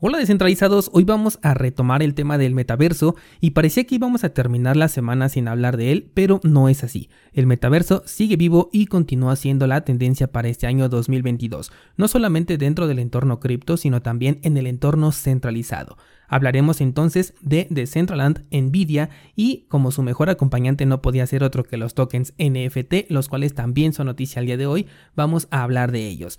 Hola descentralizados, hoy vamos a retomar el tema del metaverso y parecía que íbamos a terminar la semana sin hablar de él, pero no es así. El metaverso sigue vivo y continúa siendo la tendencia para este año 2022, no solamente dentro del entorno cripto, sino también en el entorno centralizado. Hablaremos entonces de Decentraland, Nvidia y como su mejor acompañante no podía ser otro que los tokens NFT, los cuales también son noticia al día de hoy, vamos a hablar de ellos.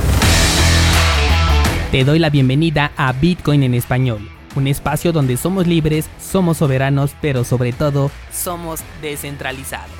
Te doy la bienvenida a Bitcoin en español un espacio donde somos libres, somos soberanos, pero sobre todo somos descentralizados.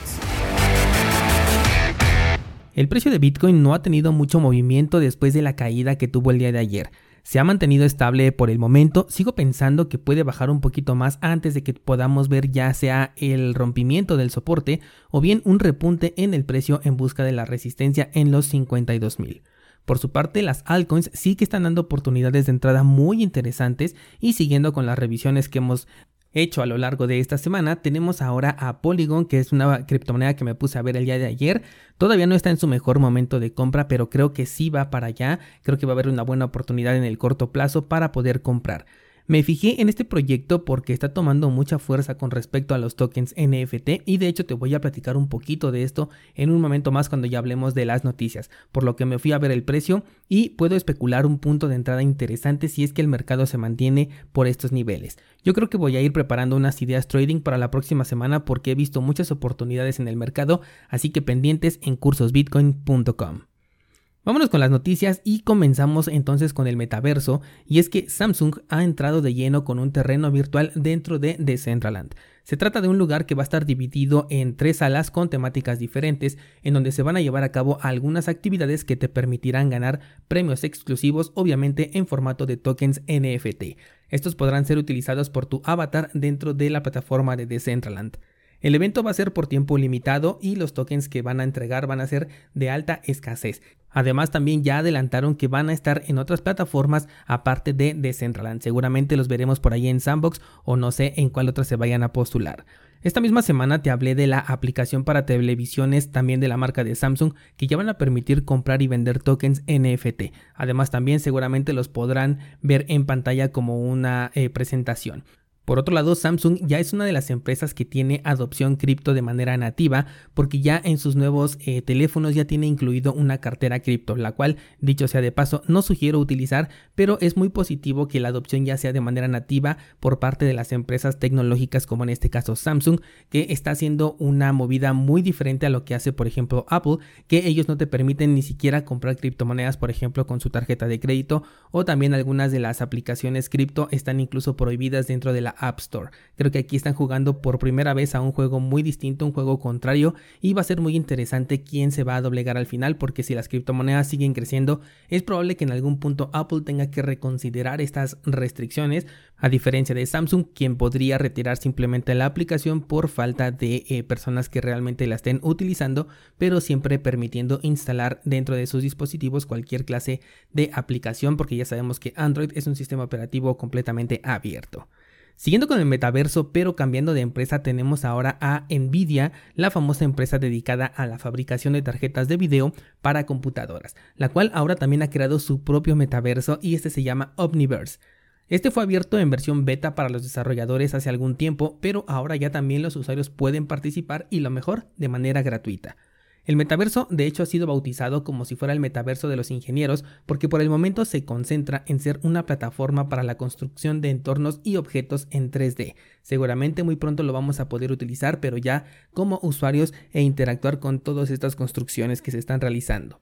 El precio de Bitcoin no ha tenido mucho movimiento después de la caída que tuvo el día de ayer. Se ha mantenido estable por el momento, sigo pensando que puede bajar un poquito más antes de que podamos ver ya sea el rompimiento del soporte o bien un repunte en el precio en busca de la resistencia en los 52.000. Por su parte, las altcoins sí que están dando oportunidades de entrada muy interesantes y siguiendo con las revisiones que hemos hecho a lo largo de esta semana, tenemos ahora a Polygon, que es una criptomoneda que me puse a ver el día de ayer. Todavía no está en su mejor momento de compra, pero creo que sí va para allá. Creo que va a haber una buena oportunidad en el corto plazo para poder comprar. Me fijé en este proyecto porque está tomando mucha fuerza con respecto a los tokens NFT y de hecho te voy a platicar un poquito de esto en un momento más cuando ya hablemos de las noticias, por lo que me fui a ver el precio y puedo especular un punto de entrada interesante si es que el mercado se mantiene por estos niveles. Yo creo que voy a ir preparando unas ideas trading para la próxima semana porque he visto muchas oportunidades en el mercado, así que pendientes en cursosbitcoin.com. Vámonos con las noticias y comenzamos entonces con el metaverso y es que Samsung ha entrado de lleno con un terreno virtual dentro de Decentraland. Se trata de un lugar que va a estar dividido en tres salas con temáticas diferentes en donde se van a llevar a cabo algunas actividades que te permitirán ganar premios exclusivos obviamente en formato de tokens NFT. Estos podrán ser utilizados por tu avatar dentro de la plataforma de Decentraland. El evento va a ser por tiempo limitado y los tokens que van a entregar van a ser de alta escasez. Además también ya adelantaron que van a estar en otras plataformas aparte de Decentraland. Seguramente los veremos por ahí en Sandbox o no sé en cuál otra se vayan a postular. Esta misma semana te hablé de la aplicación para televisiones también de la marca de Samsung que ya van a permitir comprar y vender tokens NFT. Además también seguramente los podrán ver en pantalla como una eh, presentación. Por otro lado, Samsung ya es una de las empresas que tiene adopción cripto de manera nativa porque ya en sus nuevos eh, teléfonos ya tiene incluido una cartera cripto, la cual, dicho sea de paso, no sugiero utilizar, pero es muy positivo que la adopción ya sea de manera nativa por parte de las empresas tecnológicas como en este caso Samsung, que está haciendo una movida muy diferente a lo que hace por ejemplo Apple, que ellos no te permiten ni siquiera comprar criptomonedas por ejemplo con su tarjeta de crédito o también algunas de las aplicaciones cripto están incluso prohibidas dentro de la App Store. Creo que aquí están jugando por primera vez a un juego muy distinto, un juego contrario y va a ser muy interesante quién se va a doblegar al final porque si las criptomonedas siguen creciendo es probable que en algún punto Apple tenga que reconsiderar estas restricciones a diferencia de Samsung quien podría retirar simplemente la aplicación por falta de eh, personas que realmente la estén utilizando pero siempre permitiendo instalar dentro de sus dispositivos cualquier clase de aplicación porque ya sabemos que Android es un sistema operativo completamente abierto. Siguiendo con el metaverso, pero cambiando de empresa, tenemos ahora a Nvidia, la famosa empresa dedicada a la fabricación de tarjetas de video para computadoras, la cual ahora también ha creado su propio metaverso y este se llama Omniverse. Este fue abierto en versión beta para los desarrolladores hace algún tiempo, pero ahora ya también los usuarios pueden participar y lo mejor, de manera gratuita. El metaverso de hecho ha sido bautizado como si fuera el metaverso de los ingenieros porque por el momento se concentra en ser una plataforma para la construcción de entornos y objetos en 3D. Seguramente muy pronto lo vamos a poder utilizar pero ya como usuarios e interactuar con todas estas construcciones que se están realizando.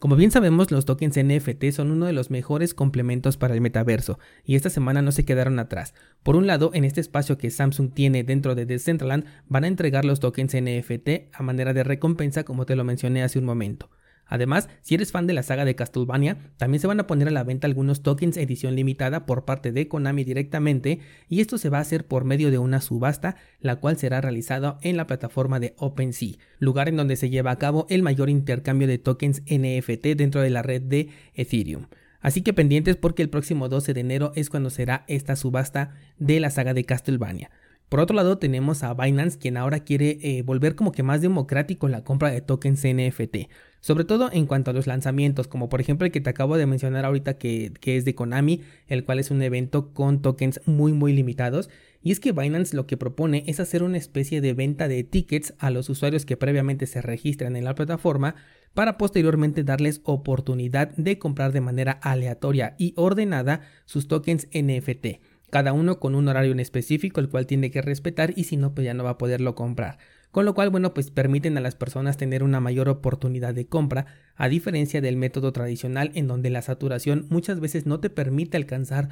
Como bien sabemos, los tokens NFT son uno de los mejores complementos para el metaverso, y esta semana no se quedaron atrás. Por un lado, en este espacio que Samsung tiene dentro de Decentraland, van a entregar los tokens NFT a manera de recompensa como te lo mencioné hace un momento. Además, si eres fan de la saga de Castlevania, también se van a poner a la venta algunos tokens edición limitada por parte de Konami directamente y esto se va a hacer por medio de una subasta, la cual será realizada en la plataforma de OpenSea, lugar en donde se lleva a cabo el mayor intercambio de tokens NFT dentro de la red de Ethereum. Así que pendientes porque el próximo 12 de enero es cuando será esta subasta de la saga de Castlevania. Por otro lado tenemos a Binance quien ahora quiere eh, volver como que más democrático la compra de tokens NFT, sobre todo en cuanto a los lanzamientos, como por ejemplo el que te acabo de mencionar ahorita que, que es de Konami, el cual es un evento con tokens muy muy limitados. Y es que Binance lo que propone es hacer una especie de venta de tickets a los usuarios que previamente se registran en la plataforma para posteriormente darles oportunidad de comprar de manera aleatoria y ordenada sus tokens NFT cada uno con un horario en específico el cual tiene que respetar y si no pues ya no va a poderlo comprar. Con lo cual, bueno, pues permiten a las personas tener una mayor oportunidad de compra, a diferencia del método tradicional en donde la saturación muchas veces no te permite alcanzar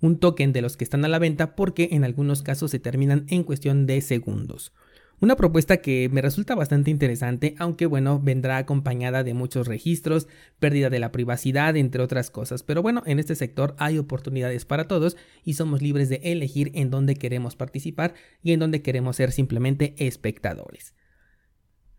un token de los que están a la venta porque en algunos casos se terminan en cuestión de segundos. Una propuesta que me resulta bastante interesante, aunque bueno, vendrá acompañada de muchos registros, pérdida de la privacidad, entre otras cosas. Pero bueno, en este sector hay oportunidades para todos y somos libres de elegir en dónde queremos participar y en dónde queremos ser simplemente espectadores.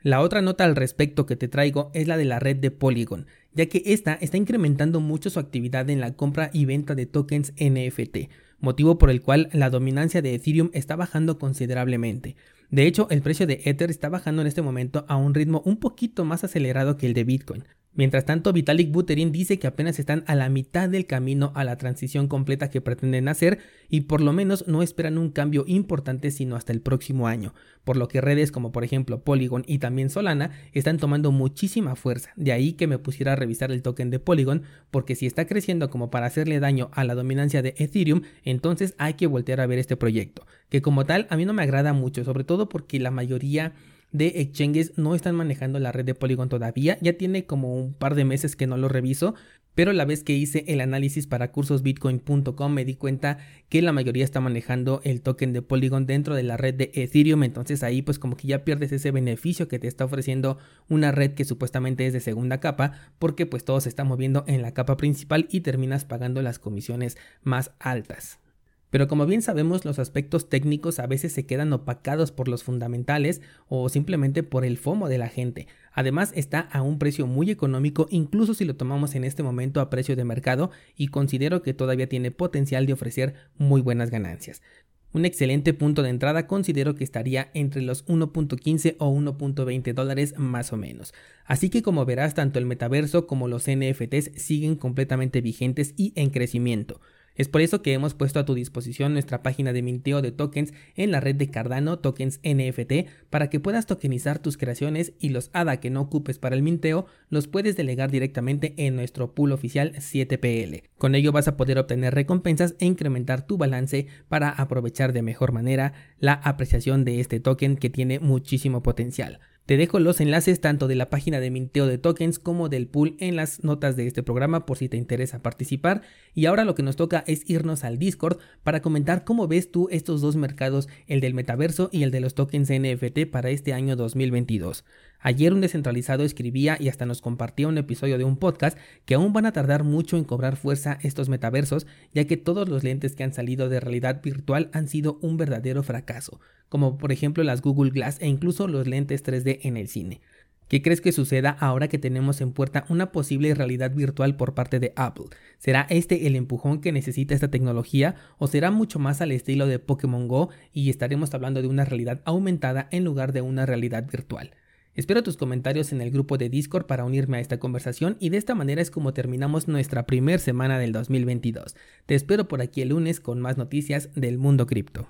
La otra nota al respecto que te traigo es la de la red de Polygon, ya que esta está incrementando mucho su actividad en la compra y venta de tokens NFT, motivo por el cual la dominancia de Ethereum está bajando considerablemente. De hecho, el precio de Ether está bajando en este momento a un ritmo un poquito más acelerado que el de Bitcoin. Mientras tanto, Vitalik Buterin dice que apenas están a la mitad del camino a la transición completa que pretenden hacer y por lo menos no esperan un cambio importante sino hasta el próximo año, por lo que redes como por ejemplo Polygon y también Solana están tomando muchísima fuerza. De ahí que me pusiera a revisar el token de Polygon, porque si está creciendo como para hacerle daño a la dominancia de Ethereum, entonces hay que voltear a ver este proyecto, que como tal a mí no me agrada mucho, sobre todo porque la mayoría de exchanges no están manejando la red de Polygon todavía. Ya tiene como un par de meses que no lo reviso, pero la vez que hice el análisis para cursosbitcoin.com me di cuenta que la mayoría está manejando el token de Polygon dentro de la red de Ethereum, entonces ahí pues como que ya pierdes ese beneficio que te está ofreciendo una red que supuestamente es de segunda capa, porque pues todo se está moviendo en la capa principal y terminas pagando las comisiones más altas. Pero como bien sabemos, los aspectos técnicos a veces se quedan opacados por los fundamentales o simplemente por el FOMO de la gente. Además está a un precio muy económico incluso si lo tomamos en este momento a precio de mercado y considero que todavía tiene potencial de ofrecer muy buenas ganancias. Un excelente punto de entrada considero que estaría entre los 1.15 o 1.20 dólares más o menos. Así que como verás tanto el metaverso como los NFTs siguen completamente vigentes y en crecimiento. Es por eso que hemos puesto a tu disposición nuestra página de minteo de tokens en la red de Cardano Tokens NFT para que puedas tokenizar tus creaciones y los ADA que no ocupes para el minteo los puedes delegar directamente en nuestro pool oficial 7PL. Con ello vas a poder obtener recompensas e incrementar tu balance para aprovechar de mejor manera la apreciación de este token que tiene muchísimo potencial. Te dejo los enlaces tanto de la página de minteo de tokens como del pool en las notas de este programa por si te interesa participar. Y ahora lo que nos toca es irnos al Discord para comentar cómo ves tú estos dos mercados, el del metaverso y el de los tokens NFT para este año 2022. Ayer un descentralizado escribía y hasta nos compartía un episodio de un podcast que aún van a tardar mucho en cobrar fuerza estos metaversos, ya que todos los lentes que han salido de realidad virtual han sido un verdadero fracaso, como por ejemplo las Google Glass e incluso los lentes 3D en el cine. ¿Qué crees que suceda ahora que tenemos en puerta una posible realidad virtual por parte de Apple? ¿Será este el empujón que necesita esta tecnología o será mucho más al estilo de Pokémon Go y estaremos hablando de una realidad aumentada en lugar de una realidad virtual? Espero tus comentarios en el grupo de Discord para unirme a esta conversación y de esta manera es como terminamos nuestra primera semana del 2022. Te espero por aquí el lunes con más noticias del mundo cripto.